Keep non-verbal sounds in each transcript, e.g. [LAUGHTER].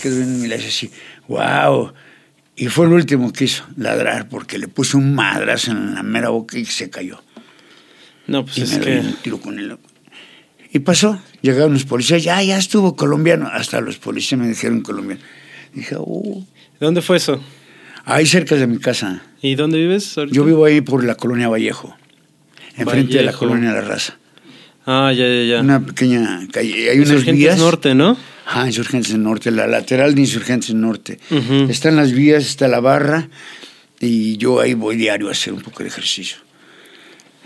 quedo viendo y le hace así, wow. Y fue el último que hizo, ladrar, porque le puso un madrazo en la mera boca y se cayó. No, pues Y es me que. un tiro con él. Y pasó, llegaron los policías, ya, ya estuvo colombiano. Hasta los policías me dijeron colombiano. Dije, oh. ¿Dónde fue eso? ahí cerca de mi casa. ¿Y dónde vives? ahorita? Yo vivo ahí por la colonia Vallejo, enfrente de la colonia La Raza. Ah, ya, ya, ya. Una pequeña calle, hay unas vías. Norte, ¿no? Ah, Insurgentes Norte, la lateral de Insurgentes Norte. Ujú. Están las vías, está la barra y yo ahí voy diario a hacer un poco de ejercicio.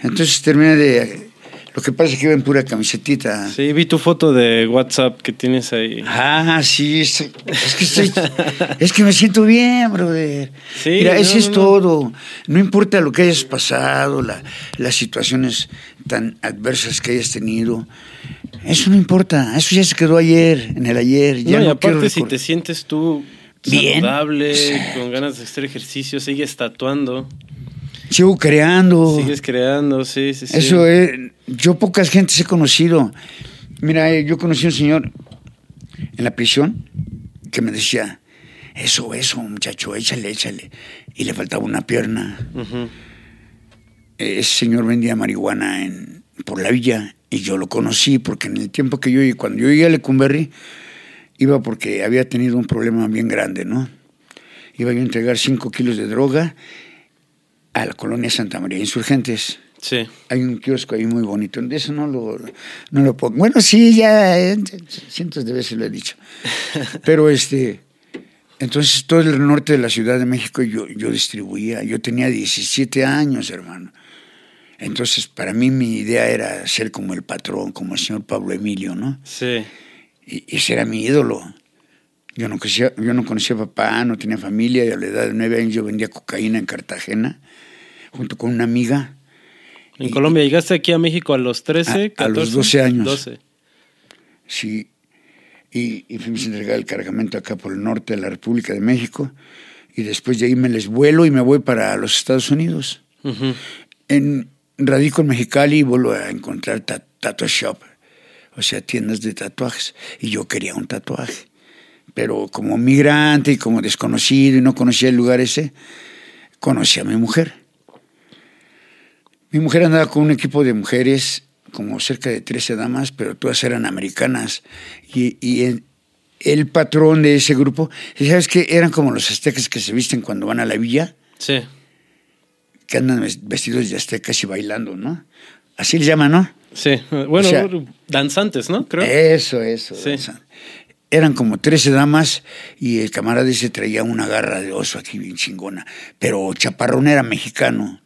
Entonces terminé de... Lo que pasa es que iba en pura camisetita. Sí, vi tu foto de WhatsApp que tienes ahí. Ah, sí, es que estoy, es que me siento bien, brother. Sí, Mira, no, eso es no, no. todo. No importa lo que hayas pasado, la- las situaciones tan adversas que hayas tenido. Eso no importa. Eso ya se quedó ayer, en el ayer. Ya no, y aparte si te sientes tú Bien. saludable, con ganas de hacer ejercicio, sigues tatuando, Sigo creando. sigues creando, sí, sí, sí. Eso es. Yo pocas gentes he conocido. Mira, eh, yo conocí a un señor en la prisión que me decía, eso, eso, muchacho, échale, échale. Y le faltaba una pierna. Ese señor vendía marihuana en, por la villa y yo lo conocí porque en el tiempo que yo, cuando yo llegué a Lecumberri, iba porque había tenido un problema bien grande, ¿no? Iba yo a entregar cinco kilos de droga a la colonia Santa María Insurgentes. Sí. Hay un kiosco ahí muy bonito. De eso no lo, no lo pongo. Bueno, sí, ya eh, cientos de veces lo he dicho. [LAUGHS] Pero este, entonces todo el norte de la Ciudad de México yo, yo distribuía. Yo tenía 17 años, hermano. Entonces, para mí mi idea era ser como el patrón, como el señor Pablo Emilio, ¿no? Sí. Y y ese era mi ídolo. Yo no, conocía, yo no conocía a papá, no tenía familia, y a la edad de nueve años yo vendía cocaína en Cartagena, junto con una amiga. En Y- Colombia, ¿llegaste aquí a México a los 13, A- a 14? los 12 años. 12. Sí, y, y fuimos a entregar el cargamento acá por el norte de la República de México. Y después de ahí me les vuelo y me voy para los Estados Unidos. En, radico en Mexicali y vuelvo a encontrar ta- tattoo shop, o sea, tiendas de tatuajes. Y yo quería un tatuaje. Pero como migrante y como desconocido y no conocía el lugar ese, conocí a mi mujer. Mi mujer andaba con un equipo de mujeres, como cerca de 13 damas, pero todas eran americanas. Y, y el, el patrón de ese grupo, ¿y ¿sabes qué? Eran como los aztecas que se visten cuando van a la villa Sí. que andan ves- vestidos de aztecas y bailando, ¿no? Así le llaman, ¿no? Sí. Bueno, O sea- danzantes, ¿no? Creo. Eso, eso. Sí. Eran como 13 damas y el camarada ese traía una garra de oso aquí bien chingona. Pero Chaparrón era mexicano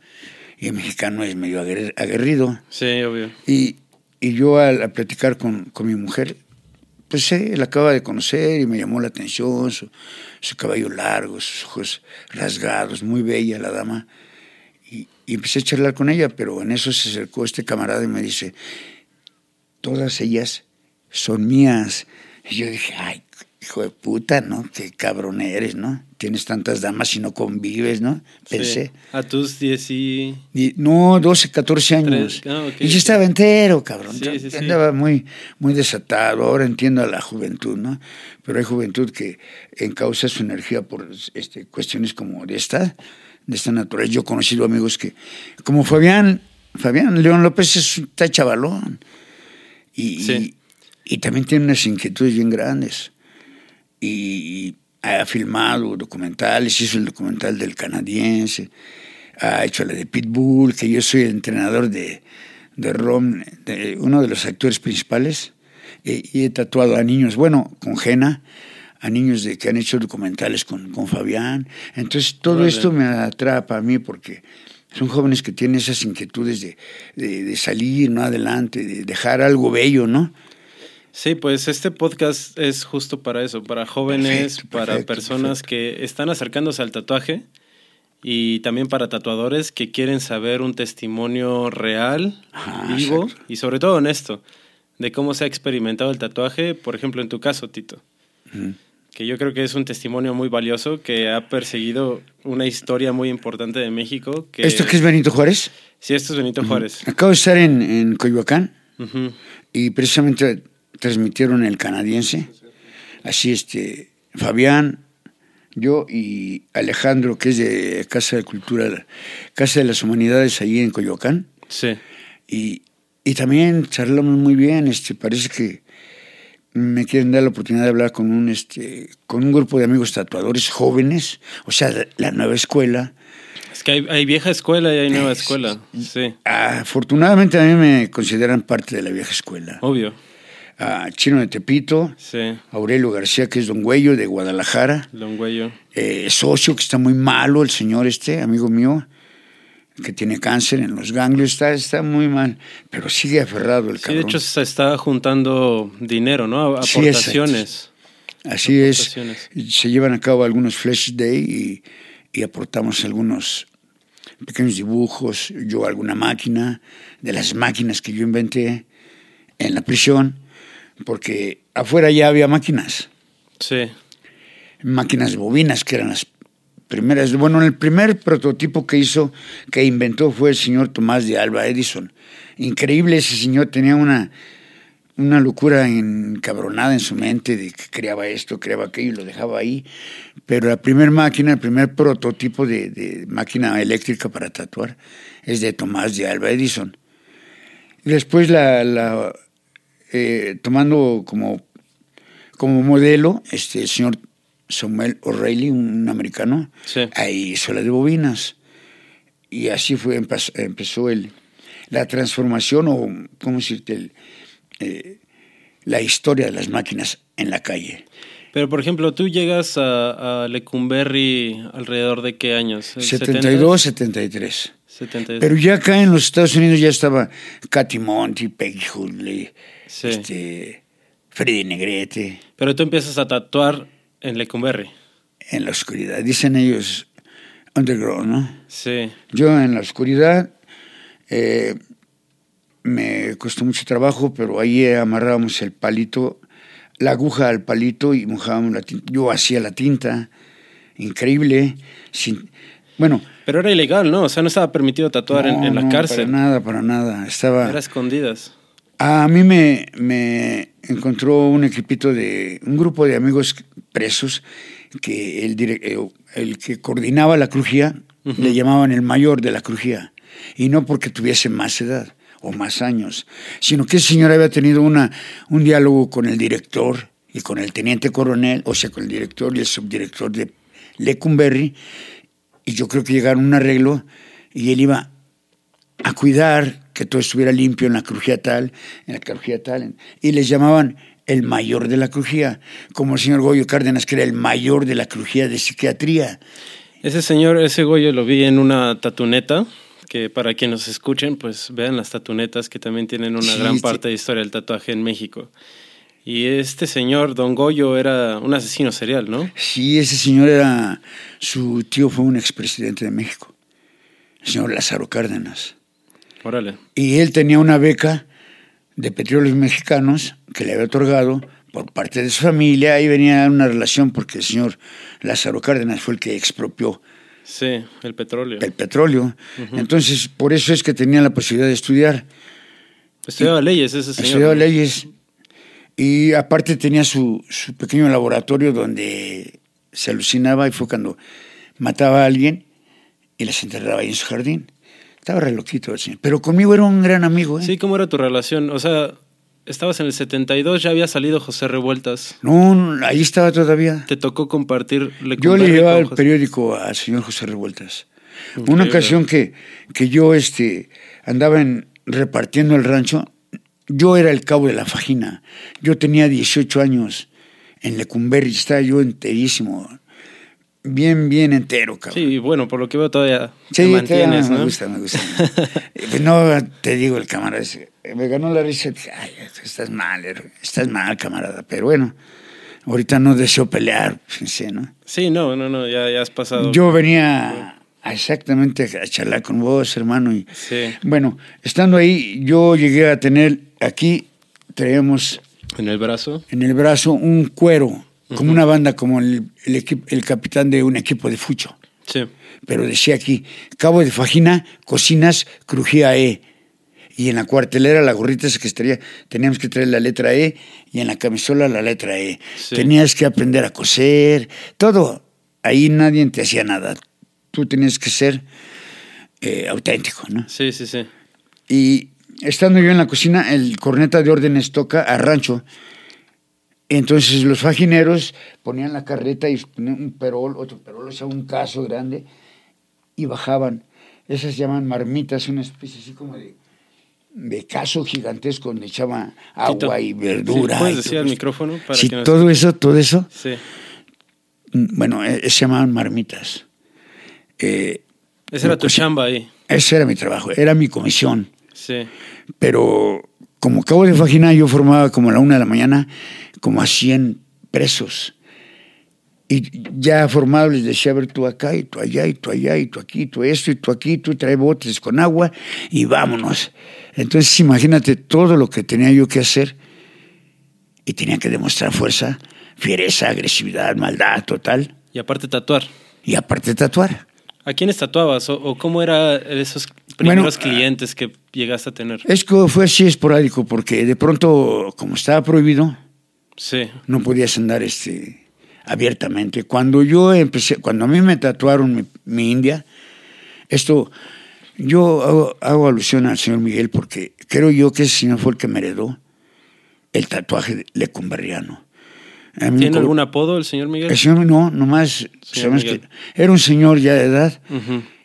y el mexicano es medio aguer- aguerrido. Sí, obvio. Y, y yo al, al platicar con, con mi mujer, pues eh, la acaba de conocer y me llamó la atención, su, su cabello largo, sus ojos rasgados, muy bella la dama. Y, y empecé a charlar con ella, pero en eso se acercó este camarada y me dice, todas ellas son mías. Y yo dije, ay, hijo de puta, ¿no? Qué cabrón eres, ¿no? Tienes tantas damas y no convives, ¿no? Pensé. Sí. A tus 10 y... Y- no, 12, 14 años. Ah, y yo estaba entero, cabrón. Sí, sí, sí. Andaba muy, muy desatado. Ahora entiendo a la juventud, ¿no? Pero hay juventud que encausa su energía por este, cuestiones como de esta, de esta naturaleza. Yo he conocido amigos que, como Fabián, Fabián León López es un está chavalón. Y, Sí. y, y también tiene unas inquietudes bien grandes. Y ha filmado documentales, hizo el documental del canadiense, ha hecho la de Pitbull, que yo soy el entrenador de, de Rom, de uno de los actores principales, eh, y he tatuado a niños, bueno, con Jena, a niños de que han hecho documentales con, con Fabián. Entonces todo esto me atrapa a mí porque son jóvenes que tienen esas inquietudes de, de, de salir ¿no? adelante, de dejar algo bello, ¿no? Sí, pues este podcast es justo para eso, para jóvenes, Perfecto, para perfecto, personas que están acercándose al tatuaje y también para tatuadores que quieren saber un testimonio real, Ajá, vivo exacto. y sobre todo honesto de cómo se ha experimentado el tatuaje, por ejemplo, en tu caso, Tito, Ujú. que yo creo que es un testimonio muy valioso que ha perseguido una historia muy importante de México. Que, ¿Esto qué es Benito Juárez? Sí, esto es Benito Juárez. Acabo de estar en, en Coyoacán y precisamente transmitieron el canadiense Así, este, Fabián, yo y Alejandro, que es de Casa de Cultura, Casa de las Humanidades, ahí en Coyoacán. Sí. Y, y también charlamos muy bien, este, parece que me quieren dar la oportunidad de hablar con un, este, con un grupo de amigos tatuadores jóvenes, o sea, la nueva escuela. Es que hay, hay vieja escuela y hay nueva escuela, sí. Afortunadamente a mí me consideran parte de la vieja escuela. Obvio. A Chino de Tepito, Sí. Aurelio García, que es Don Güello de Guadalajara, Don Güello. eh, socio que está muy malo, el señor este, amigo mío, que tiene cáncer en los ganglios, está, está muy mal, pero sigue aferrado el Sí, cabrón. de hecho se está juntando dinero, ¿no? Sí, Aportaciones. Así es, se llevan a cabo algunos Flash Day y, y aportamos algunos pequeños dibujos, yo alguna máquina, de las máquinas que yo inventé en la prisión, porque afuera ya había máquinas, Sí. máquinas bobinas que eran las primeras. Bueno, el primer prototipo que hizo, que inventó fue el señor Tomás de Alba Edison. Increíble, ese señor tenía una, una locura encabronada en su mente de que creaba esto, creaba aquello y lo dejaba ahí. Pero la primera máquina, el primer prototipo de, de máquina eléctrica para tatuar es de Tomás de Alba Edison. Después la, la eh, tomando como, como modelo este el señor Samuel O'Reilly, un americano, Sí. ahí hizo la de bobinas. Y así fue, empezó, empezó el, la transformación o, ¿cómo decirte? El, eh, la historia de las máquinas en la calle. Pero, por ejemplo, tú llegas a, a Lecumberri alrededor de qué años? ¿El 72, 73. 72. Pero ya acá en los Estados Unidos ya estaba Katy Monty, Peggy Hoodley, Sí. este, Freddy Negrete, Pero tú empiezas a tatuar en Lecumberri. en la oscuridad. Dicen ellos underground, ¿no? Sí. Yo en la oscuridad eh, me costó mucho trabajo, pero ahí amarrábamos el palito, la aguja al palito y mojábamos la tinta. Yo hacía la tinta, increíble. Sin, bueno, Pero era ilegal, ¿no? O sea, no estaba permitido tatuar en, en la no, cárcel. Para nada, para nada. Estaba. Era escondidas. A mí me, me encontró un equipito de un grupo de amigos presos que el, eh, el que coordinaba la crujía le llamaban el mayor de la crujía. Y no porque tuviese más edad o más años, sino que ese señor había tenido una, un diálogo con el director y con el teniente coronel, o sea, con el director y el subdirector de Lecumberri, y yo creo que llegaron a un arreglo y él iba a cuidar que todo estuviera limpio en la crujía tal, en la crujía tal, y les llamaban el mayor de la crujía, como el señor Goyo Cárdenas, que era el mayor de la crujía de psiquiatría. Ese señor, ese Goyo, lo vi en una tatuneta, que para quienes nos escuchen, pues vean las tatunetas que también tienen una Sí, gran sí. parte de historia del tatuaje en México. Y este señor, Don Goyo, era un asesino serial, ¿no? Sí, ese señor era, su tío fue un expresidente de México, el señor Lázaro Cárdenas. Órale. Y él tenía una beca de petróleos mexicanos que le había otorgado por parte de su familia. Ahí venía una relación porque el señor Lázaro Cárdenas fue el que expropió Sí, el petróleo. el petróleo. Entonces, por eso es que tenía la posibilidad de estudiar. Estudiaba leyes ese señor. Estudiaba ¿no? leyes. Y aparte tenía su, su pequeño laboratorio donde se alucinaba y fue cuando mataba a alguien y las enterraba ahí en su jardín. Estaba re loquito señor. Pero conmigo era un gran amigo. ¿eh? Sí, ¿cómo era tu relación? O sea, estabas en el 72, ya había salido José Revueltas. No, no, ahí estaba todavía. Te tocó compartir Yo le llevaba el José- periódico al señor José Revueltas. Una ocasión que, que yo este, andaba en, repartiendo el rancho, yo era el cabo de la fajina. Yo tenía 18 años en Lecumberri, estaba yo enterísimo. Bien, bien entero, cabrón. Sí, bueno, por lo que veo todavía Sí, te mantienes, me ¿no? gusta, me gusta. [LAUGHS] Pues no, te digo, el camarada, ese, me ganó la risa. dije, Ay, estás mal, héroe, estás mal, camarada. Pero bueno, ahorita no deseo pelear, fíjense, ¿no? Sí, no, no, no, ya, ya has pasado. Yo venía exactamente a charlar con vos, hermano. Y, Sí. Bueno, estando ahí, yo llegué a tener aquí, traíamos En el brazo. en el brazo un cuero, como una banda, como el, el, el capitán de un equipo de fucho. Sí. Pero decía aquí, cabo de fajina, cocinas, crujía E. Y en la cuartelera, la gorrita esa que estaría, teníamos que traer la letra E y en la camisola la letra E. Sí. Tenías que aprender a coser, todo. Ahí nadie te hacía nada. Tú tenías que ser eh, auténtico, ¿no? Sí, sí, sí. Y estando yo en la cocina, el corneta de órdenes toca a rancho. Entonces los fajineros ponían la carreta y ponían un perol, otro perol, o sea, un caso grande, y bajaban. Esas se llaman marmitas, una especie así como de, de caso gigantesco donde echaba agua Tito, y verdura. sí, ¿Puedes decir al micrófono? Para Sí, que nos- todo eso, todo eso, Sí. mm, bueno, eh, se llamaban marmitas. Eh, Esa era tu chamba ahí. ese era mi trabajo, era mi comisión. Sí. Pero como cabo de vagina yo formaba como a la una de la mañana como a 100 presos. Y ya formado les decía, a ver, tú acá y tú allá y tú allá y tú aquí, tú esto y tú aquí, tú trae botes con agua y vámonos. Entonces imagínate todo lo que tenía yo que hacer y tenía que demostrar fuerza, fiereza, agresividad, maldad total Y aparte tatuar. y aparte tatuar. ¿A quiénes tatuabas? ¿O, o cómo eran esos primeros clientes que llegaste a tener? Es que fue así esporádico porque de pronto, como estaba prohibido, Sí. no podías andar este abiertamente. Cuando yo empecé, cuando a mí me tatuaron mi, mi India, esto, yo hago, hago alusión al señor Miguel porque creo yo que ese señor fue el que me heredó el tatuaje lecumberriano. Me ¿Tiene algún apodo el señor Miguel? El señor no, nomás, Miguel. que era un señor ya de edad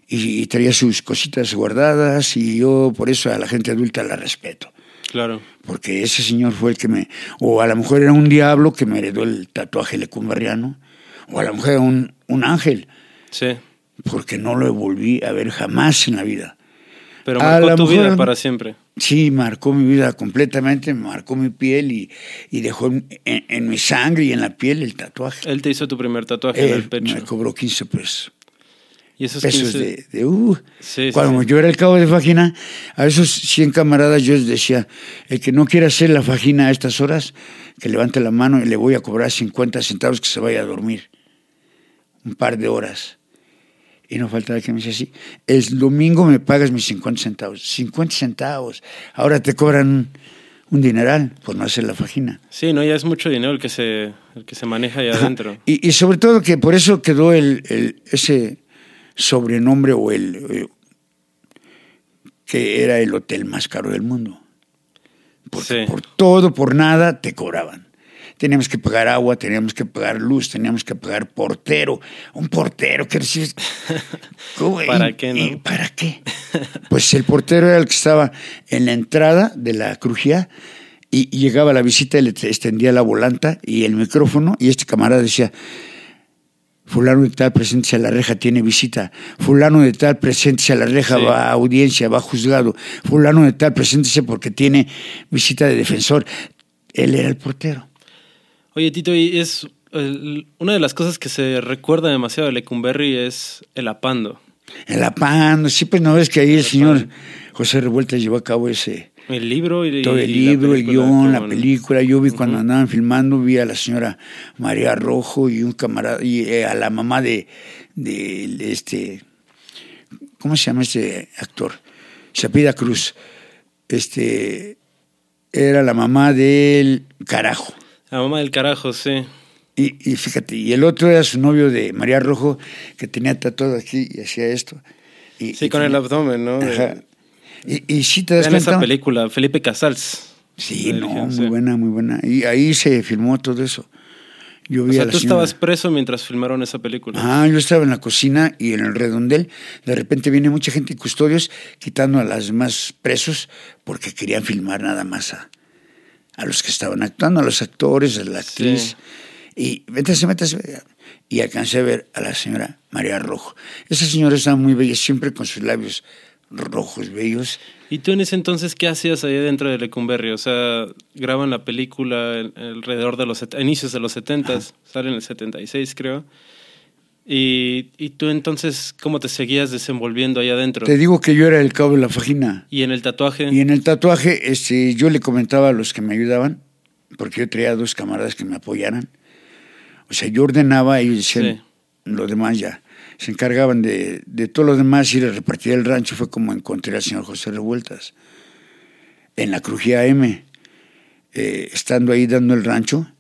y, y traía sus cositas guardadas y yo por eso a la gente adulta la respeto Claro. porque ese señor fue el que me, o a lo mejor era un diablo que me heredó el tatuaje lecumberriano, o a lo mejor era un, un ángel, Sí. porque no lo volví a ver jamás en la vida. Pero marcó tu vida para siempre. Sí, marcó mi vida completamente, marcó mi piel y, y dejó en, mi sangre y en la piel el tatuaje. Él te hizo tu primer tatuaje en el Él pecho. me cobró 15 pesos. Y esos pesos 15 de, de, uh, Sí, cuando sí. yo era el cabo de vagina, a esos 100 camaradas yo les decía, el que no quiera hacer la vagina a estas horas, que levante la mano y le voy a cobrar 50 centavos que se vaya a dormir. Un par de horas. Y no faltaba que me decía así, el domingo me pagas mis 50 centavos. 50 centavos. Ahora te cobran un, dineral por no hacer la vagina. Sí, no, ya es mucho dinero el que se, el que se maneja ahí adentro. Y, y sobre todo que por eso quedó el, el- ese sobrenombre o el eh, que era el hotel más caro del mundo. Porque Sí. por todo, por nada, te cobraban. Teníamos que pagar agua, teníamos que pagar luz, teníamos que pagar portero. Un portero que recibes. [LAUGHS] ¿Para ¿Y- qué, no? y ¿Para qué? Pues el portero era el que estaba en la entrada de la crujía y, y llegaba la visita y le extendía la volanta y el micrófono y este camarada decía, fulano de tal presencia a la reja tiene visita, fulano de tal presencia a la reja Sí. va a audiencia, va a juzgado, fulano de tal preséntese porque tiene visita de defensor. Él era el portero. Oye, Tito, y es el- una de las cosas que se recuerda demasiado de Lecumberri es el apando. El apando, sí, pues no ves que ahí el El señor. José Revuelta llevó a cabo ese, El libro y todo el y libro, el guion, la película. Yo vi cuando andaban filmando, vi a la señora María Rojo y un camarada, y eh, a la mamá de, de este, ¿cómo se llama este actor? Chapida Cruz. Este, era la mamá del carajo. La mamá del carajo, sí. Y, y fíjate, y el otro era su novio de María Rojo, que tenía tatuado aquí y hacía esto. Y, Sí, y con el abdomen, ¿no? Ajá. Y, y sí te das esa película, Felipe Casals. Sí, no, muy sí. buena, muy buena. Y ahí se filmó todo eso. Yo O vi a sea, la tú señora- estabas preso mientras filmaron esa película. Ah, yo estaba en la cocina y en el redondel. De repente viene mucha gente y custodios quitando a las demás presos porque querían filmar nada más a, a los que estaban actuando, a los actores, a la actriz. Y métase, métase. Y alcancé a ver a la señora María Rojo. Esa señora estaba muy bella, siempre con sus labios rojos, bellos. ¿Y tú en ese entonces qué hacías ahí dentro de Lecumberri? O sea, graban la película en- alrededor de los inicios de los 70, sale en el 76 creo. Y, y tú entonces, ¿cómo te seguías desenvolviendo ahí adentro? Te digo que yo era el cabo de la vagina. Y en el tatuaje, Y en el tatuaje, este, yo le comentaba a los que me ayudaban, porque yo traía dos camaradas que me apoyaran. O sea, yo ordenaba y decían, los demás ya se encargaban de, de todo lo demás y le repartía el rancho. Fue como encontré al señor José Revueltas. en la Crujía M, eh, estando ahí dando el rancho,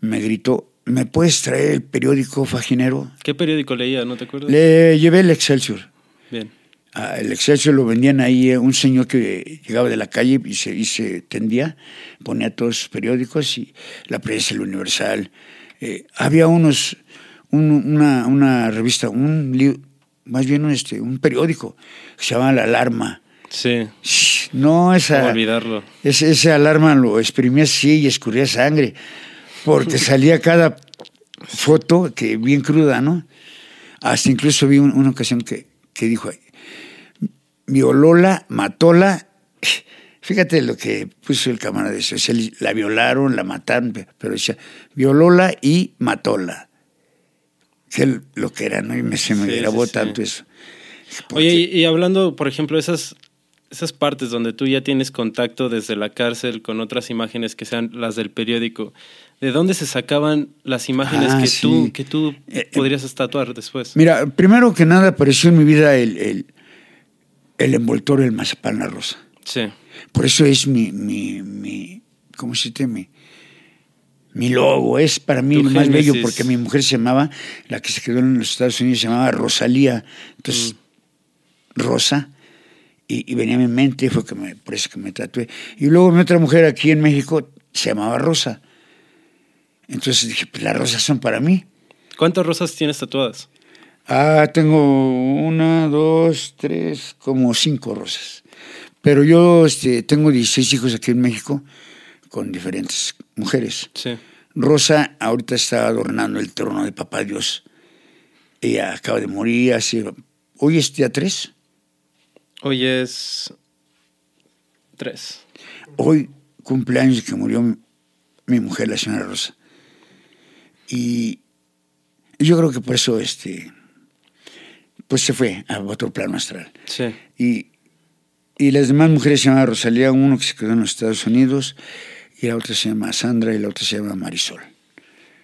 me gritó, ¿me puedes traer el periódico Faginero? ¿Qué periódico leía? ¿No te acuerdas? Le llevé el Excelsior. Bien. Ah, el Excelsior lo vendían ahí eh, un señor que llegaba de la calle y se, y se tendía, ponía todos sus periódicos y la prensa, el Universal. Eh, había unos, un- una, una revista, un más bien un, este, un periódico que se llamaba La Alarma. Sí. No, esa, ¿Cómo olvidarlo? ese, ese alarma lo exprimía así y escurría sangre, porque [LAUGHS] salía cada foto que bien cruda, ¿no? Hasta incluso vi un- una ocasión que, que dijo, violóla, matóla, fíjate lo que puso el camarada de eso, la violaron, la mataron, pe- pero decía, violóla y matóla, que lo que era, ¿no? Y me, se me Sí, grabó sí, sí. tanto eso. Oye, y, y hablando, por ejemplo, esas, esas partes donde tú ya tienes contacto desde la cárcel con otras imágenes que sean las del periódico, ¿de dónde se sacaban las imágenes Ah, que, tú, que tú Eh, eh, podrías tatuar después? Mira, primero que nada apareció en mi vida el, el, el envoltorio del mazapán la rosa. Sí. Por eso es mi, mi, mi ¿cómo se dice? Mi, mi logo. Es para mí lo más bello porque mi mujer se llamaba, la que se quedó en los Estados Unidos, se llamaba Rosalía. Entonces, Mm. Rosa. Y, y venía a mi mente, fue que me, por eso que me tatué. Y luego mi otra mujer aquí en México se llamaba Rosa. Entonces dije, pues las rosas son para mí. ¿Cuántas rosas tienes tatuadas? Ah, tengo una, dos, tres, como cinco rosas. Pero yo este, tengo 16 hijos aquí en México con diferentes mujeres. Sí. Rosa ahorita está adornando el trono de Papá Dios. Ella acaba de morir hace... Hoy es día 3. Hoy es tres. Hoy cumpleaños que murió mi, mi mujer, la señora Rosa. Y yo creo que por eso este, pues se fue a otro plano astral. Sí. Y, y las demás mujeres se llamaban Rosalía, uno que se quedó en los Estados Unidos, y la otra se llama Sandra y la otra se llama Marisol.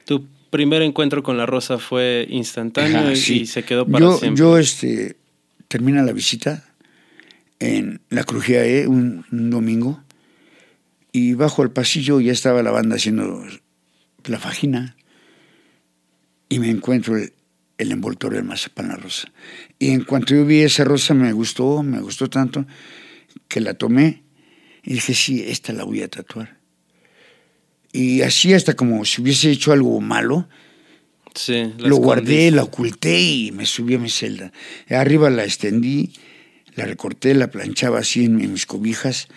Tu primer encuentro con la rosa fue instantáneo Ajá, y, sí. y se quedó para yo, siempre. Yo, este, termina la visita en la Crujía E un, un domingo y bajo el pasillo ya estaba la banda haciendo la fajina y me encuentro el, el envoltorio del mazapán la rosa. Y en cuanto yo vi esa rosa me gustó, me gustó tanto que la tomé y dije, sí, esta la voy a tatuar. Y así hasta como si hubiese hecho algo malo, Sí, lo guardé, la oculté y me subí a mi celda. Arriba la extendí, la recorté, la planchaba así en, en mis cobijas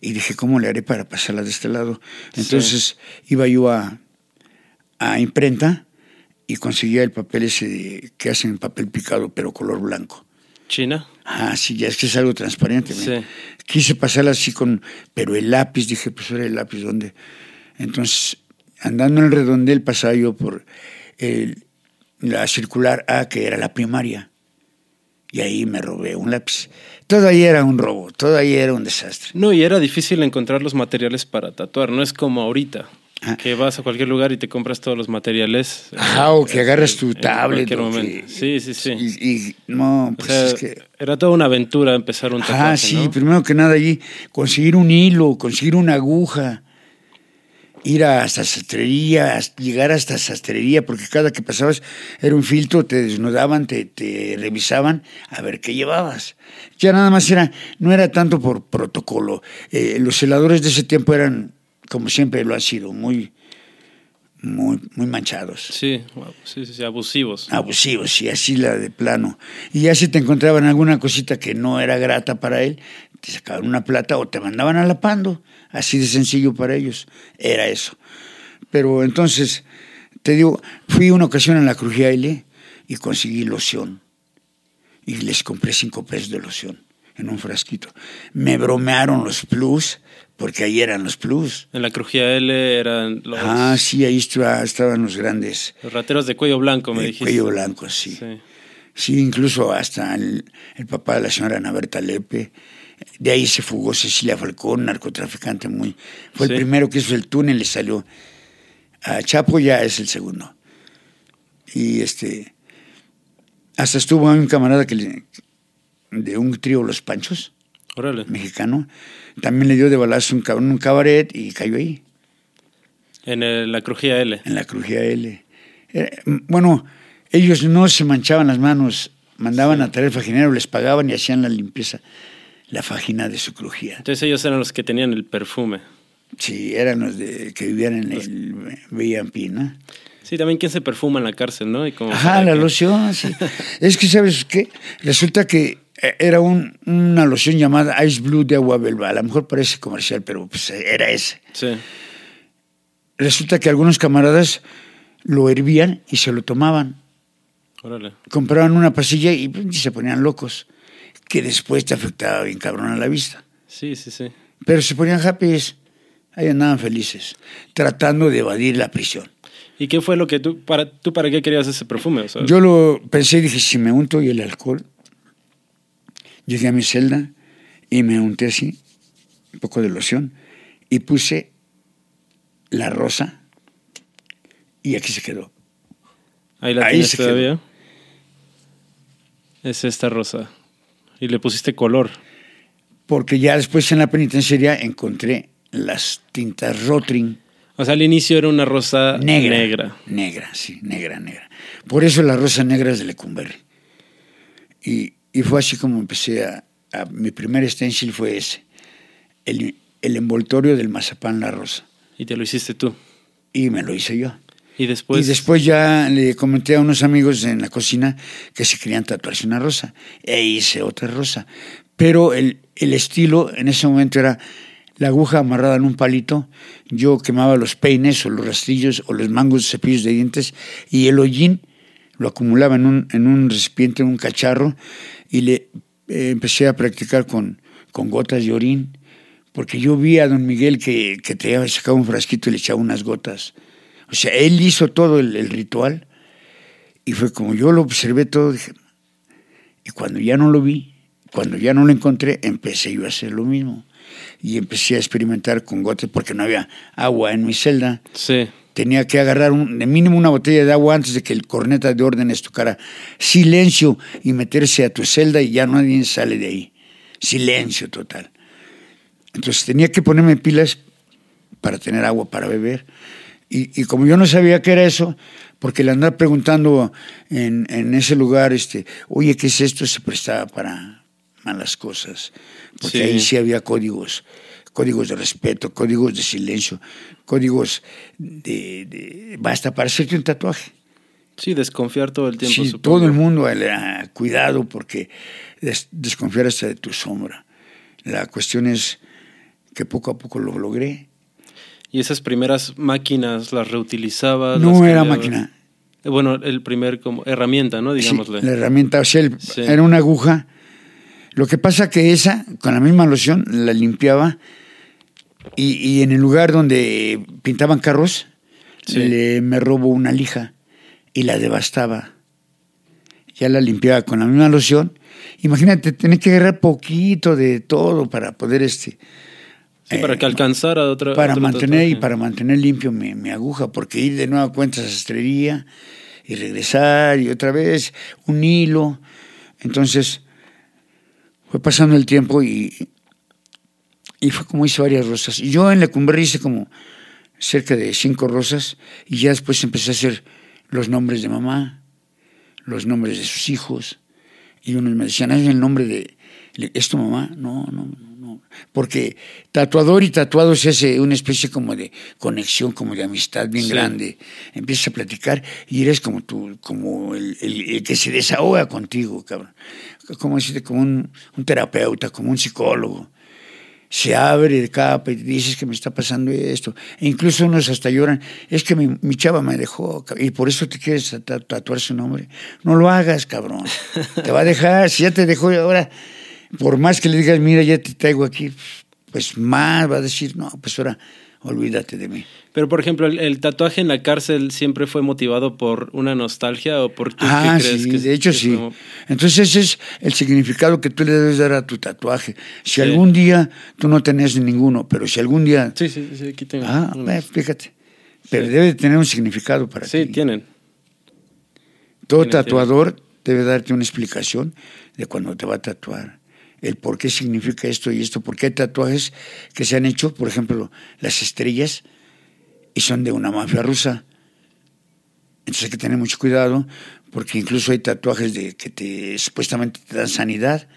y dije, ¿cómo le haré para pasarla de este lado? Entonces iba yo a, a imprenta y conseguía el papel ese de- que hacen papel picado pero color blanco. China. Ah, sí, ya es que es algo transparente. Sí. Quise pasarla así con, pero el lápiz, dije, pues ahora el lápiz, ¿dónde? Entonces, andando en el redondel, pasaba yo por el- la circular A, que era la primaria, y ahí me robé un lápiz. Todo ahí era un robo, todo ahí era un desastre. No, y era difícil encontrar los materiales para tatuar, no es como ahorita. Ah. Que vas a cualquier lugar y te compras todos los materiales. Ajá, o que eh, agarras tu en tablet. cualquier que- Sí, sí, sí. Y, y no, O pues sea, es que... Era toda una aventura empezar un tatuaje, Ah, sí, ¿no? primero que nada allí, conseguir un hilo, conseguir una aguja, ir a hasta sastrería, llegar hasta sastrería, porque cada que pasabas era un filtro, te desnudaban, te, te revisaban a ver qué llevabas. Ya nada más era, no era tanto por protocolo. Eh, los celadores de ese tiempo eran, como siempre lo han sido, muy, muy, muy manchados sí, sí, sí, abusivos. abusivos y así la de plano. Y ya si te encontraban alguna cosita que no era grata para él, te sacaban una plata o te mandaban a la pando. Así de sencillo para ellos. Era eso. Pero entonces, te digo, fui una ocasión a la Crujía L y conseguí loción. Y les compré cinco pesos de loción en un frasquito. Me bromearon los plus, porque ahí eran los plus. En la crujía L eran los, Ah, sí, ahí estaba- estaban los grandes. los rateros de cuello blanco, me de dijiste. cuello blanco, sí. Sí. Sí, incluso hasta el, el papá de la señora Ana Berta Lepe. De ahí se fugó Cecilia Falcón, narcotraficante muy. Fue Sí. el primero que hizo el túnel, le salió. A Chapo ya es el segundo. Y este. Hasta estuvo un camarada que le- de un trío Los Panchos. Órale. mexicano. También le dio de balazo un cabrón un cabaret y cayó ahí, En el- la crujía L. en la crujía L. Eh, bueno, ellos no se manchaban las manos, mandaban a traer el faginero, les pagaban y hacían la limpieza, la fagina de su crujía. Entonces ellos eran los que tenían el perfume. Sí, eran los de, que vivían en el VIP, ¿no? Sí, también quién se perfuma en la cárcel, ¿no? Y como Ajá, la que- loción, sí. es que, ¿sabes qué? Resulta que eh, era un- una loción llamada Ice Blue de agua belva. A lo mejor parece comercial, pero pues era ese. Sí. Resulta que algunos camaradas lo hervían y se lo tomaban. Órale. Compraban una pasilla y, pues, y se ponían locos, que después te afectaba bien cabrón a la vista. Sí, sí, sí. Pero se ponían happy, ahí andaban felices, tratando de evadir la prisión. ¿Y qué fue lo que tú para tú para qué querías ese perfume? O sea, Yo lo pensé y dije, si me unto y el alcohol, llegué a mi celda y me unté así, un poco de loción, y puse la rosa y aquí se quedó. ahí la ahí tienes se quedó. todavía. Es esta rosa. Y le pusiste color. Porque ya después en la penitenciaría encontré las tintas Rotring O sea, al inicio era una rosa negra. negra. Negra, sí, negra, negra. Por eso la rosa negra es de Lecumberri. Y, y fue así como empecé a, a- Mi primer stencil fue ese. El, el envoltorio del mazapán La Rosa. Y te lo hiciste tú. Y me lo hice yo. Y después. y después ya le comenté a unos amigos en la cocina que se querían tatuarse una rosa. E hice otra rosa. Pero el, el estilo en ese momento era la aguja amarrada en un palito. Yo quemaba los peines o los rastrillos o los mangos de cepillos de dientes y el hollín lo acumulaba en un, en un recipiente, en un cacharro y le eh, empecé a practicar con, con gotas de orín. Porque yo vi a don Miguel que, que te sacaba un frasquito y le echaba unas gotas. O sea, él hizo todo el, el ritual y fue como yo lo observé todo. Dije, y cuando ya no lo vi, cuando ya no lo encontré, empecé yo a hacer lo mismo. Y empecé a experimentar con gotas porque no había agua en mi celda. Sí. Tenía que agarrar un, de mínimo una botella de agua antes de que el corneta de órdenes tocara silencio y meterse a tu celda y ya nadie sale de ahí. Silencio total. Entonces tenía que ponerme pilas para tener agua para beber. Y, y como yo no sabía qué era eso, porque le andaba preguntando en, en ese lugar, este, oye, ¿qué es esto? Se prestaba para malas cosas. Porque Sí. ahí sí había códigos, códigos de respeto, códigos de silencio, códigos de, de- basta para hacerte un tatuaje. Sí, desconfiar todo el tiempo. Sí, supongo. todo el mundo, ah, cuidado porque des- desconfiar hasta de tu sombra. La cuestión es que poco a poco lo logré. Y esas primeras máquinas las reutilizabas. No las era máquina. Eh, Bueno, el primer como herramienta, ¿no? Sí, Digámosle. la herramienta, o sea, el- Sí. era una aguja. Lo que pasa que esa, con la misma loción, la limpiaba y, y en el lugar donde pintaban carros, Sí. le, me robó una lija y la devastaba. Ya la limpiaba con la misma loción. Imagínate, tener que agarrar poquito de todo para poder este... Sí, para que alcanzara otra. para mantener y para mantener limpio mi, mi aguja, porque ir de nueva cuenta a sastrería y regresar y otra vez un hilo. Entonces fue pasando el tiempo y, y fue como hice varias rosas. Y yo en la cumbre hice como cerca de cinco rosas y ya después empecé a hacer los nombres de mamá, los nombres de sus hijos. Y unos me decían, ¿es el nombre de... ¿Es tu mamá? No, no, no, no. Porque tatuador y tatuado se hace una especie como de conexión, como de amistad bien Sí. grande. Empiezas a platicar y eres como tú, como el, el- el que se desahoga contigo, cabrón. Como decirte, como un, un terapeuta, como un psicólogo se abre de capa y dices que me está pasando esto. E incluso unos hasta lloran, es que mi, mi chava me dejó y por eso te quieres tatu- tatuar su nombre. No lo hagas, cabrón. [LAUGHS] Te va a dejar, si ya te dejó ahora, por más que le digas, mira, ya te traigo aquí, pues más va a decir, no, pues ahora olvídate de mí. Pero, por ejemplo, el, el tatuaje en la cárcel siempre fue motivado por una nostalgia o por tú Ah, qué crees sí, que de hecho que sí. como- Entonces ese es el significado que tú le debes dar a tu tatuaje. Si Sí. algún día tú no tenés ninguno, pero si algún día... Sí, sí, sí, aquí tengo. Ah, unos. fíjate. Pero Sí. debe de tener un significado para Sí, ti. tienen. Todo tatuador debe darte una explicación de cuando te va a tatuar. El por qué significa esto y esto, porque hay tatuajes que se han hecho, por ejemplo, las estrellas, y son de una mafia rusa. Entonces hay que tener mucho cuidado, porque incluso hay tatuajes de que te supuestamente te dan sanidad,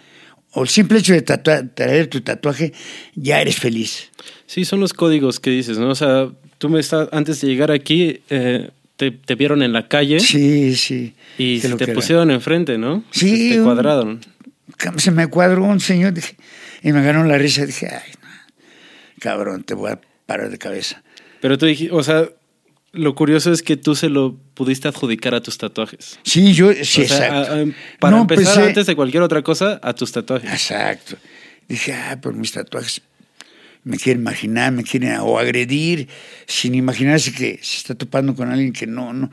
o el simple hecho de traer tu tatuaje, ya eres feliz. Sí, son los códigos que dices, ¿no? O sea, tú me estás, antes de llegar aquí, eh, te, te, vieron en la calle. Sí, sí. Y te pusieron enfrente, ¿no? Sí. Te cuadraron. Se me cuadró un señor y me ganó la risa. Dije, ay, cabrón, te voy a parar de cabeza. Pero tú dijiste, o sea, lo curioso es que tú se lo pudiste adjudicar a tus tatuajes. Sí, yo, sí, exacto. para empezar, antes de cualquier otra cosa, a tus tatuajes. Exacto. Dije, ah, por mis tatuajes me quieren imaginar, me quieren o agredir, sin imaginarse que se está topando con alguien que no, no.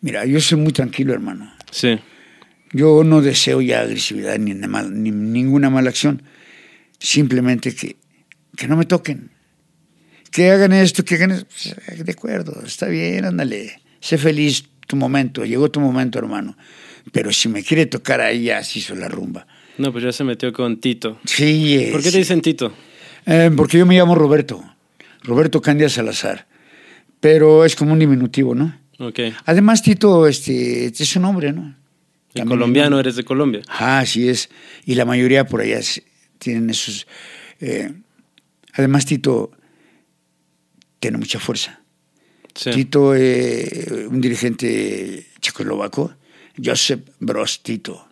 Mira, yo soy muy tranquilo, hermano. Sí. Yo no deseo ya agresividad ni, ni ninguna mala acción. Simplemente que, que no me toquen. Que hagan esto, que hagan esto. Pues, de acuerdo, está bien, ándale. Sé feliz tu momento, llegó tu momento, hermano. Pero si me quiere tocar ahí, ya se hizo la rumba. No, pues ya se metió con Tito. Sí. ¿Por qué te dicen Tito? Eh, porque yo me llamo Roberto, Roberto Candia Salazar, pero es como un diminutivo, ¿no? Ok. Además, Tito este, es un hombre, ¿no? El colombiano, eres de Colombia. Ah, así es. Y la mayoría por allá tienen esos... Eh, además, Tito tiene mucha fuerza. Sí. Tito, eh, un dirigente checoslovaco, Joseph Broz Tito.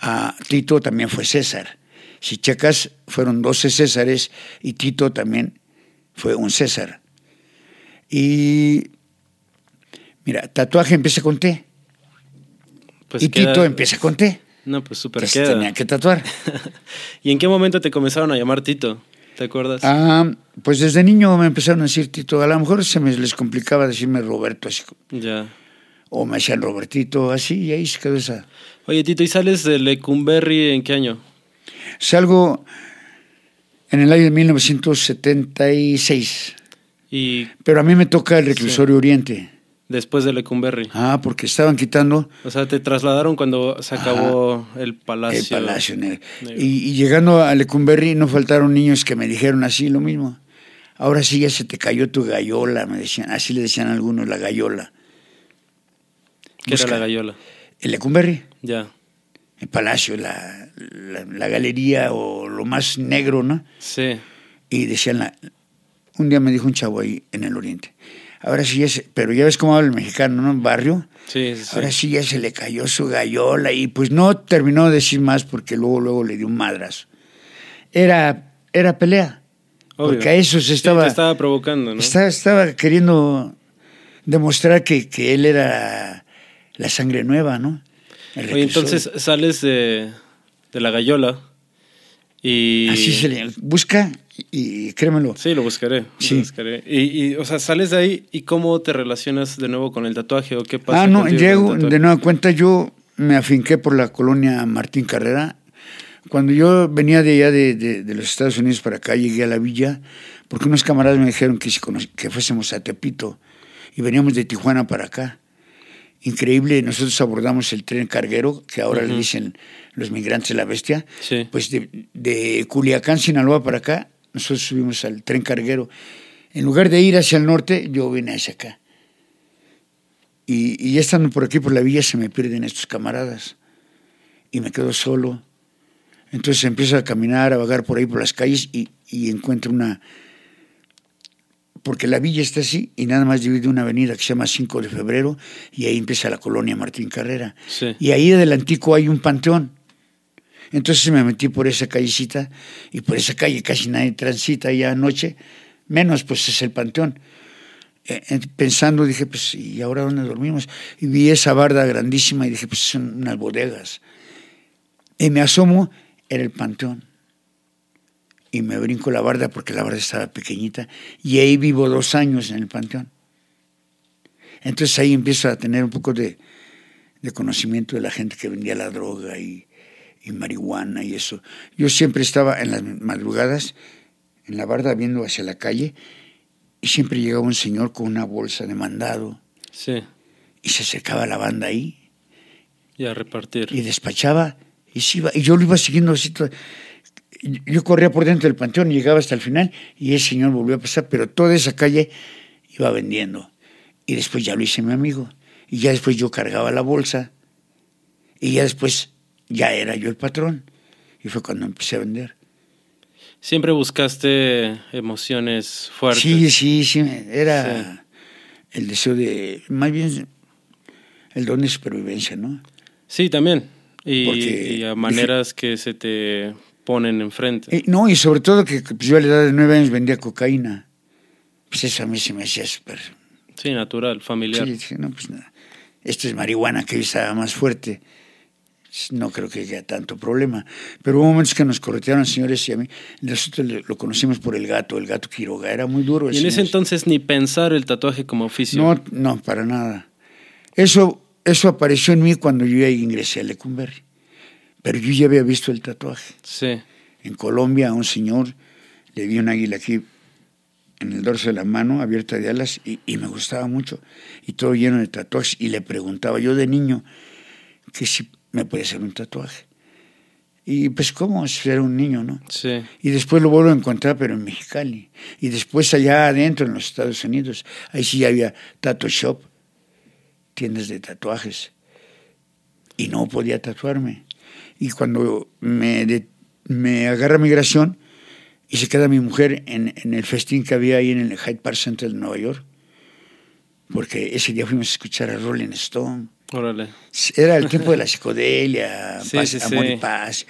Ah, Tito también fue César. Si checas, fueron 12 Césares y Tito también fue un César. Y mira, tatuaje empieza con T. Pues y Tito empieza con T. No, pues súper queda. Tenía que tatuar. [LAUGHS] ¿Y en qué momento te comenzaron a llamar Tito? ¿Te acuerdas? Ah, pues desde niño me empezaron a decir Tito. A lo mejor se me les complicaba decirme Roberto así. Ya. O me decían Robertito, así, y ahí se quedó esa. Oye, Tito, ¿y sales de Lecumberri en qué año? Salgo en el año de 1976. Y, Pero a mí me toca el reclusorio Oriente. Después de Lecumberri. Ah, porque estaban quitando. O sea, te trasladaron cuando se acabó el palacio. El palacio. Y, y, llegando a Lecumberri no faltaron niños que me dijeron así lo mismo. Ahora sí ya se te cayó tu gallola, me decían. Así le decían algunos, la gallola. ¿Qué era la gallola? El Lecumberri. Ya el palacio, la, la, galería o lo más negro, ¿no? Sí. Y decían, la, un día me dijo un chavo ahí en el oriente, ahora sí ya se, pero ya ves cómo habla el mexicano, ¿no? En barrio. Sí, sí, Ahora sí ya se le cayó su gallola y pues no terminó de decir más porque luego, luego le dio un madrazo. Era, era pelea. Porque a eso se estaba... te estaba provocando, ¿no? Estaba, estaba queriendo demostrar que, que él era la sangre nueva, ¿no? Oye, entonces sales de, de, la gallola y... Así se le busca y, créemelo. Sí, lo buscaré. Sí. Lo buscaré. Y, y, o sea, sales de ahí y cómo te relacionas de nuevo con el tatuaje o qué pasa. Ah, no, llego, de nueva cuenta yo me afinqué por la colonia Martín Carrera. Cuando yo venía de allá de, de, los Estados Unidos para acá, llegué a la villa, porque unos camaradas me dijeron que, si que fuésemos a Tepito y veníamos de Tijuana para acá increíble. Nosotros abordamos el tren carguero, que ahora le dicen los migrantes la bestia. Pues de, de, Culiacán, Sinaloa para acá, nosotros subimos al tren carguero. En lugar de ir hacia el norte, yo vine hacia acá. Y, y ya estando por aquí, por la villa, se me pierden estos camaradas. Y me quedo solo. Entonces empiezo a caminar, a vagar por ahí por las calles y, y encuentro una, porque la villa está así y nada más divide una avenida que se llama 5 de febrero y ahí empieza la colonia Martín Carrera. Y ahí adelantico hay un panteón. Entonces me metí por esa callecita y por esa calle casi nadie transita ya anoche, menos pues es el panteón. Eh, pensando dije, pues, ¿y ahora dónde dormimos? Y vi esa barda grandísima y dije, pues son unas bodegas. Y me asomo, era el panteón y me brinco la barda porque la barda estaba pequeñita y ahí vivo dos años en el panteón. Entonces ahí empiezo a tener un poco de, conocimiento de la gente que vendía la droga y, y, marihuana y eso. Yo siempre estaba en las madrugadas en la barda viendo hacia la calle y siempre llegaba un señor con una bolsa de mandado. Sí. Y se acercaba la banda ahí. Y a repartir. Y despachaba Y, sí iba, y yo lo iba siguiendo así. todo. Yo corría por dentro del panteón y llegaba hasta el final y ese señor volvió a pasar, pero toda esa calle iba vendiendo. Y después ya lo hice mi amigo. Y ya después yo cargaba la bolsa. Y ya después ya era yo el patrón. Y fue cuando empecé a vender. Siempre buscaste emociones fuertes. Sí, sí, sí. Era el deseo de, más bien, el don de supervivencia, ¿no? Sí, también. Y, y a maneras que se te ponen enfrente. Eh, no, y sobre todo que pues, yo a la edad de nueve años vendía cocaína. Pues eso a mí se me hacía súper... Sí, natural, familiar. Sí, dije, no, pues nada. Esto es marihuana que estaba más fuerte. No creo que haya tanto problema. Pero hubo momentos que nos corretearon señores y a mí. Nosotros lo conocimos por el gato, el gato Quiroga. Era muy duro. Y en ese entonces ni pensar el tatuaje como oficio. No, no, para nada. Eso, eso apareció en mí cuando yo ya ingresé a Lecumberri. Pero yo ya había visto el tatuaje. Sí. En Colombia a un señor le vi un águila aquí en el dorso de la mano, abierta de alas, y, y, me gustaba mucho. Y todo lleno de tatuajes. Y le preguntaba yo de niño que si me puede hacer un tatuaje. Y pues, ¿cómo? Era un niño, ¿no? Sí. Y después lo vuelvo a encontrar, pero en Mexicali. Y después allá adentro, en los Estados Unidos, ahí sí había tattoo shop, tiendas de tatuajes. Y no podía tatuarme. Y cuando me, de, me agarra migración y se queda mi mujer en, en, el festín que había ahí en el Hyde Park Center de Nueva York, porque ese día fuimos a escuchar a Rolling Stone. Órale. Era el tiempo de la psicodelia, [LAUGHS] Sí, paz, sí, amor sí. y paz.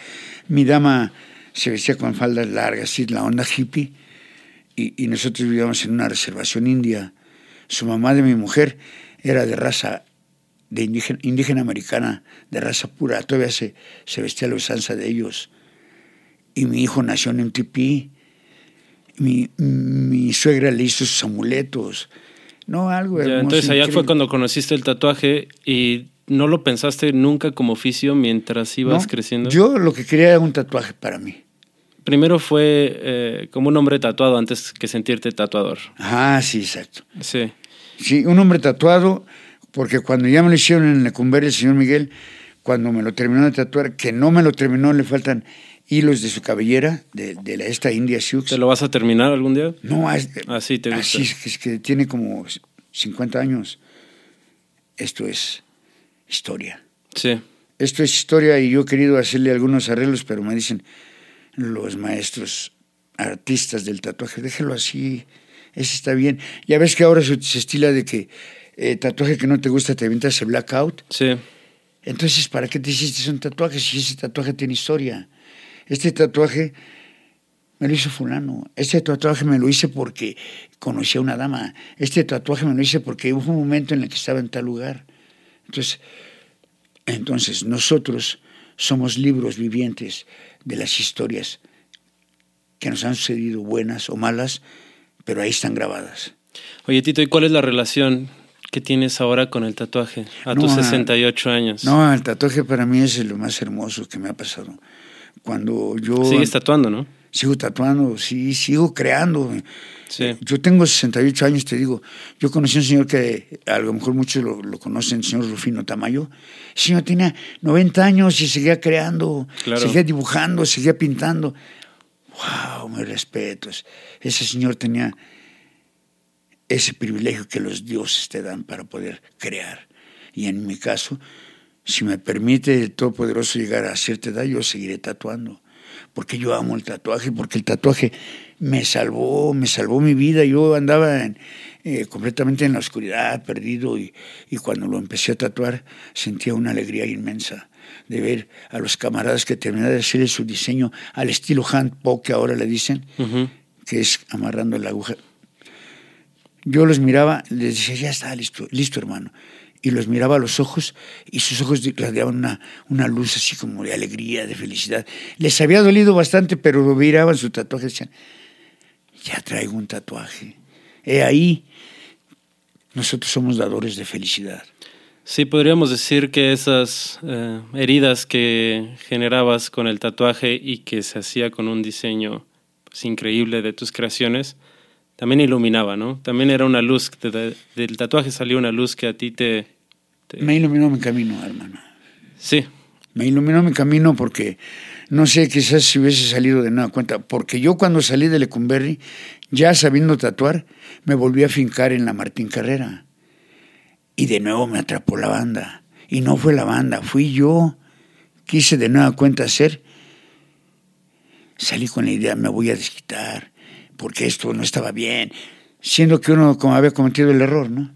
Mi dama se vestía con faldas largas, así, la onda hippie. Y, y nosotros vivíamos en una reservación india. Su mamá de mi mujer era de raza de indígena, indígena americana, de raza pura. Todavía se, se vestía a la usanza de ellos. Y mi hijo nació en un tipí. Mi, mi suegra le hizo sus amuletos. No, algo Ya, hermoso, entonces allá fue cuando conociste el tatuaje y no lo pensaste nunca como oficio mientras ibas No, creciendo. Yo lo que quería era un tatuaje para mí. Primero fue eh, como un hombre tatuado antes que sentirte tatuador. Ah, sí, exacto. Sí. Sí, un hombre tatuado, porque cuando ya me lo hicieron en Lecumberri el señor Miguel, cuando me lo terminó de tatuar, que no me lo terminó, le faltan hilos de su cabellera, de, de la, esta India Sioux. ¿Te lo vas a terminar algún día? No, es- Así te gusta. así es que, es que tiene como 50 años. Esto es historia. Sí. Esto es historia y yo he querido hacerle algunos arreglos, pero me dicen los maestros artistas del tatuaje, déjelo así, ese está bien. Ya ves que ahora se, se estila de que eh, tatuaje que no te gusta te avientas el blackout. Sí. Entonces, ¿para qué te hiciste un tatuaje si ese tatuaje tiene historia? Este tatuaje me lo hizo fulano. Este tatuaje me lo hice porque conocí a una dama. Este tatuaje me lo hice porque hubo un momento en el que estaba en tal lugar. Entonces, entonces nosotros somos libros vivientes de las historias que nos han sucedido, buenas o malas, pero ahí están grabadas. Oye, Tito, ¿y cuál es la relación que tienes ahora con el tatuaje a No, tus ah, 68 años? No, el tatuaje para mí es lo más hermoso que me ha pasado. Cuando yo Sigues tatuando, ¿no? sigo tatuando, sí, sigo creando. Sí. Yo tengo 68 años, te digo. Yo conocí a un señor que a lo mejor muchos lo, lo conocen, el señor Rufino Tamayo. El señor tenía 90 años y seguía creando, Claro. seguía dibujando, seguía pintando. ¡Wow! Mis respetos. Ese señor tenía ese privilegio que los dioses te dan para poder crear. Y en mi caso, si me permite el Todopoderoso llegar a cierta edad, yo seguiré tatuando. Porque yo amo el tatuaje, porque el tatuaje me salvó, me salvó mi vida. Yo andaba en, eh, completamente en la oscuridad, perdido, y, y cuando lo empecé a tatuar sentía una alegría inmensa de ver a los camaradas que terminaron de hacer su diseño al estilo hand poke que ahora le dicen, que es amarrando la aguja. Yo los miraba, les decía, ya está, listo, listo hermano. Y los miraba a los ojos y sus ojos radiaban una, una luz así como de alegría, de felicidad. Les había dolido bastante, pero lo miraban su tatuaje y decían, ya traigo un tatuaje. He ahí, nosotros somos dadores de felicidad. Sí, podríamos decir que esas eh, heridas que generabas con el tatuaje y que se hacía con un diseño pues, increíble de tus creaciones, también iluminaba, ¿no? También era una luz, de- del tatuaje salió una luz que a ti te... te- Me iluminó mi camino, hermano. Sí, Me iluminó mi camino porque, no sé, quizás si hubiese salido de nada cuenta, porque yo cuando salí de Lecumberri, ya sabiendo tatuar, me volví a fincar en la Martín Carrera. Y de nuevo me atrapó la banda. Y no fue la banda, fui yo. Quise de nueva cuenta hacer. Salí con la idea, me voy a desquitar, porque esto no estaba bien, siendo que uno como había cometido el error, ¿no?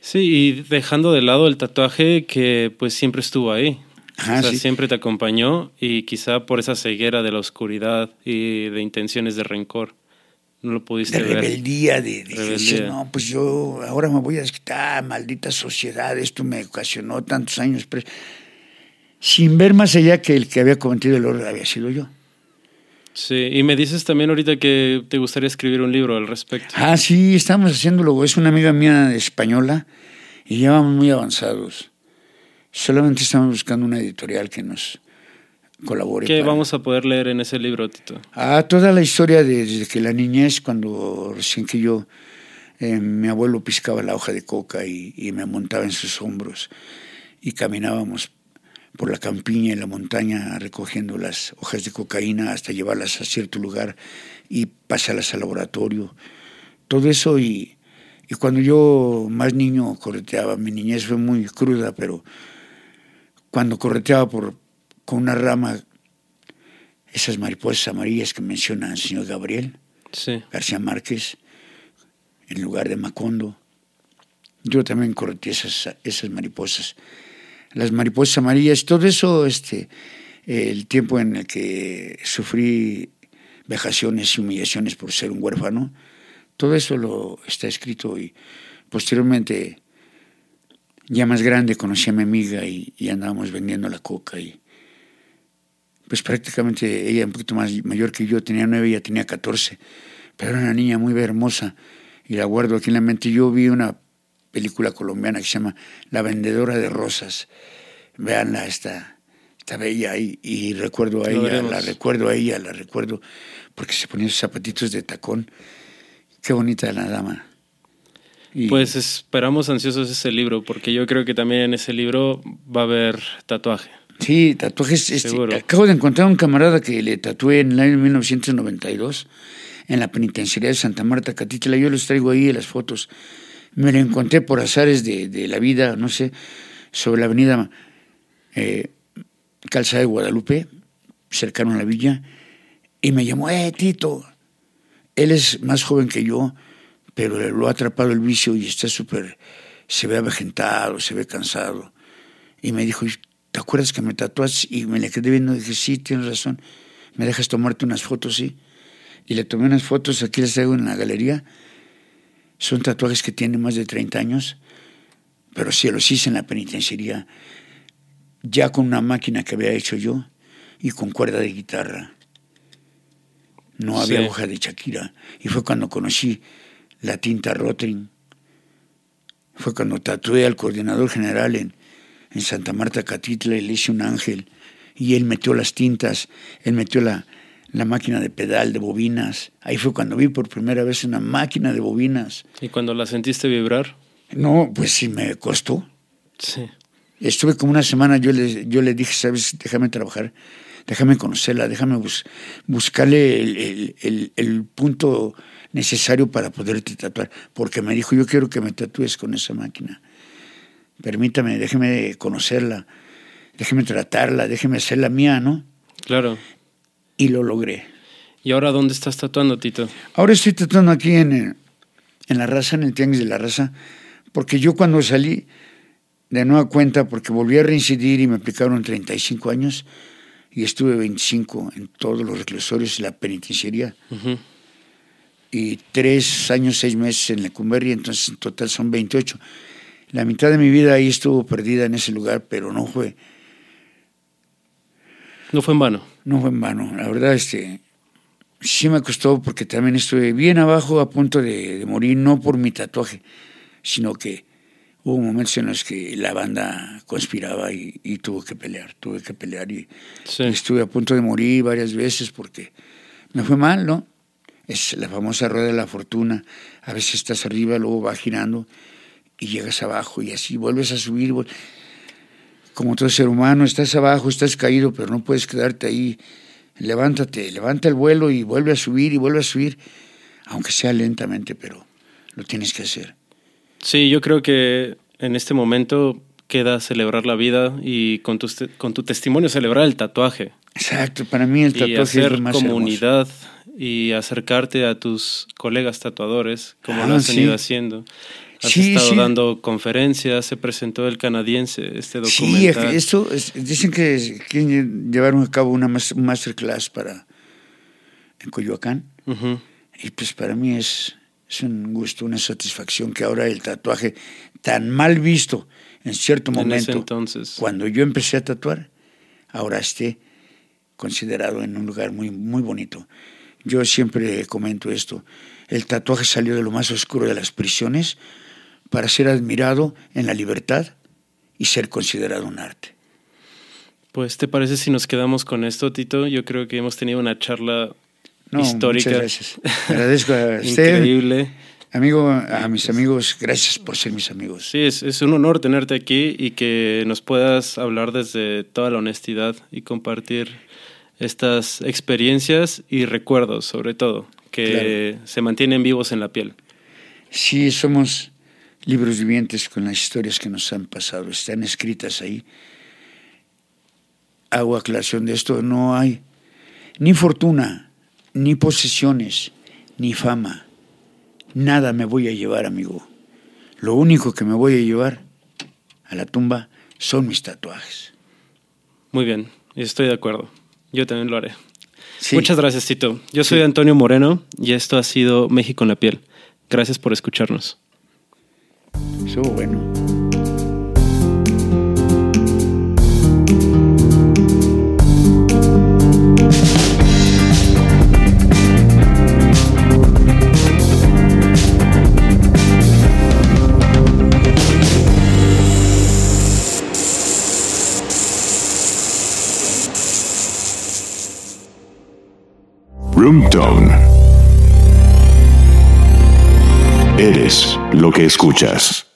Sí, y dejando de lado el tatuaje que pues siempre estuvo ahí. Ajá, o sea, sí. siempre te acompañó y quizá por esa ceguera de la oscuridad y de intenciones de rencor no lo pudiste de ver. rebeldía, de, de Rebeldía. decir, no, pues yo ahora me voy a desquitar, maldita sociedad, esto me ocasionó tantos años, pero sin ver más allá que el que había cometido el error había sido yo. Sí, y me dices también ahorita que te gustaría escribir un libro al respecto. Ah, sí, estamos haciéndolo, es una amiga mía española y ya vamos muy avanzados. Solamente estamos buscando una editorial que nos colabore. ¿Qué para- vamos a poder leer en ese libro, Tito? Ah, toda la historia de- desde que la niñez, cuando recién que yo, eh, mi abuelo piscaba la hoja de coca y, y me montaba en sus hombros y caminábamos por la campiña y la montaña recogiendo las hojas de cocaína hasta llevarlas a cierto lugar y pasarlas al laboratorio. Todo eso y, y cuando yo más niño correteaba, mi niñez fue muy cruda, pero cuando correteaba por, con una rama esas mariposas amarillas que menciona el señor Gabriel Sí. García Márquez, en lugar de Macondo. Yo también correté esas, esas mariposas. Las mariposas amarillas, todo eso, este, el tiempo en el que sufrí vejaciones y humillaciones por ser un huérfano, todo eso lo está escrito y posteriormente, ya más grande, conocí a mi amiga y, andábamos vendiendo la coca y pues prácticamente ella un poquito más mayor que yo, tenía nueve, ella tenía catorce, pero era una niña muy hermosa y la guardo aquí en la mente. Yo vi una película colombiana que se llama La vendedora de rosas. Veanla, está, está bella y, y recuerdo a Lo ella, veremos. la recuerdo a ella, la recuerdo porque se ponía sus zapatitos de tacón. Qué bonita la dama. Y- Pues esperamos ansiosos ese libro, porque yo creo que también en ese libro va a haber tatuaje. Sí, tatuajes. este, acabo de encontrar un camarada que le tatué en el año 1992 en la penitenciaría de Santa Marta, Catitla. Yo los traigo ahí las fotos. Me lo encontré por azares de, de la vida, no sé, sobre la avenida eh, de Guadalupe, cercano a la villa, y me llamó, eh, Tito. Él es más joven que yo, pero lo ha atrapado el vicio y está súper, se ve avejentado, se ve cansado. Y me dijo, ¿te acuerdas que me tatuas? Y me le quedé viendo y dije, sí, tienes razón. ¿Me dejas tomarte unas fotos? Sí. Y le tomé unas fotos, aquí las traigo en la galería. Son tatuajes que tienen más de 30 años, pero sí los hice en la penitenciaría, ya con una máquina que había hecho yo y con cuerda de guitarra. No había Sí. hoja de Shakira. Y fue cuando conocí la tinta Rotring. Fue cuando tatué al coordinador general en, en Santa Marta Catitla y le hice un ángel. Y él metió las tintas, él metió la, la máquina de pedal de bobinas. Ahí fue cuando vi por primera vez una máquina de bobinas. ¿Y cuando la sentiste vibrar? No, pues sí me costó. Sí. Estuve como una semana, yo le, yo le dije, sabes, déjame trabajar, déjame conocerla, déjame bus- buscarle el, el- el- el punto necesario para poderte tatuar. Porque me dijo, yo quiero que me tatúes con esa máquina. Permítame, déjeme conocerla, déjeme tratarla, déjeme hacerla mía, ¿no? Claro. Y lo logré. ¿Y ahora dónde estás tatuando, Tito? Ahora estoy tratando aquí en, el- en la raza, en el Tianguis de la Raza, porque yo cuando salí de nueva cuenta, porque volví a reincidir y me aplicaron 35 años, y estuve 25 en todos los reclusorios y la penitenciaría, y tres años, seis meses en Lecumberri, entonces en total son 28. La mitad de mi vida ahí estuvo perdida en ese lugar, pero no fue, No fue en vano. No fue en vano. La verdad, este, sí me costó porque también estuve bien abajo a punto de, de morir, no por mi tatuaje, sino que hubo momentos en los que la banda conspiraba y, y tuvo que pelear, tuve que pelear y, Sí. y estuve a punto de morir varias veces porque me fue mal, ¿no? Es la famosa rueda de la fortuna. A veces estás arriba, luego va girando y llegas abajo y así vuelves a subir. Como todo ser humano, estás abajo, estás caído, pero no puedes quedarte ahí. Levántate, levanta el vuelo y vuelve a subir y vuelve a subir, aunque sea lentamente, pero lo tienes que hacer. Sí, yo creo que en este momento queda celebrar la vida y con tu, con tu testimonio celebrar el tatuaje. Exacto, para mí el tatuaje y hacer es lo más comunidad y acercarte a tus colegas tatuadores, como lo has venido sí. haciendo. Has Sí, estado sí. dando conferencias, se presentó el canadiense, este Sí, documental. esto, es- dicen que quieren llevar a cabo una mas- un masterclass para en Coyoacán. Ujú. Y pues para mí es, es un gusto, una satisfacción que ahora el tatuaje tan mal visto en cierto En ese momento, entonces. cuando yo empecé a tatuar, ahora esté considerado en un lugar muy, muy bonito. Yo siempre comento esto, el tatuaje salió de lo más oscuro de las prisiones para ser admirado en la libertad y ser considerado un arte. Pues, ¿te parece si nos quedamos con esto, Tito? Yo creo que hemos tenido una charla No, histórica. Muchas gracias. Agradezco a [LAUGHS] usted, Increíble. amigo, a mis amigos, gracias por ser mis amigos. Sí, es, es un honor tenerte aquí y que nos puedas hablar desde toda la honestidad y compartir estas experiencias y recuerdos, sobre todo, que se mantienen vivos en la piel. Sí, somos libros vivientes con las historias que nos han pasado, están escritas ahí. Hago aclaración de esto, no hay ni fortuna, ni posesiones, ni fama. Nada me voy a llevar, amigo. Lo único que me voy a llevar a la tumba son mis tatuajes. Muy bien, estoy de acuerdo. Yo también lo haré. Sí. Muchas gracias, Tito. Yo soy Sí. Antonio Moreno y esto ha sido México en la piel. Gracias por escucharnos. Estuvo bueno. Room Tone. Lo que escuchas.